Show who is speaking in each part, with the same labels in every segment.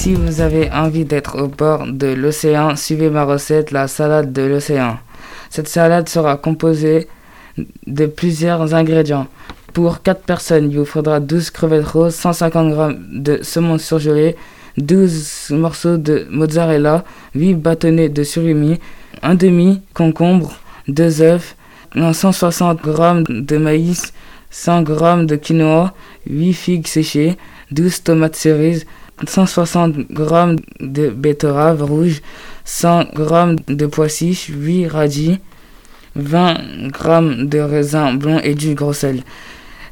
Speaker 1: Si vous avez envie d'être au bord de l'océan, suivez ma recette, la salade de l'océan. Cette salade sera composée de plusieurs ingrédients. Pour 4 personnes, il vous faudra 12 crevettes roses, 150 g de saumon surgelé, 12 morceaux de mozzarella, 8 bâtonnets de surimi, un demi concombre, 2 œufs, 160 g de maïs, 100 g de quinoa, 8 figues séchées, 12 tomates cerises, 160 g de betterave rouge, 100 g de pois chiches, 8 radis, 20 g de raisin blanc et du gros sel.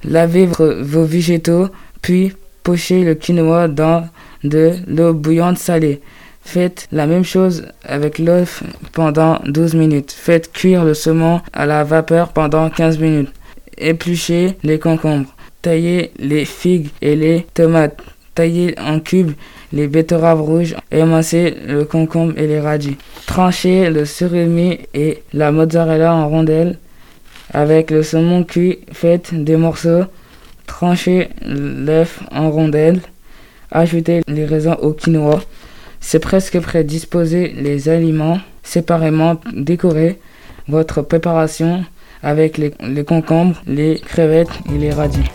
Speaker 1: Lavez vos végétaux, puis pochez le quinoa dans de l'eau bouillante salée. Faites la même chose avec l'œuf pendant 12 minutes. Faites cuire le saumon à la vapeur pendant 15 minutes. Épluchez les concombres. Taillez les figues et les tomates. Taillez en cubes les betteraves rouges. Émincez le concombre et les radis. Tranchez le surimi et la mozzarella en rondelles. Avec le saumon cuit, faites des morceaux. Tranchez l'œuf en rondelles. Ajoutez les raisins au quinoa. C'est presque prêt. Disposez les aliments séparément. Décorez votre préparation avec les, les concombres, les crevettes et les radis.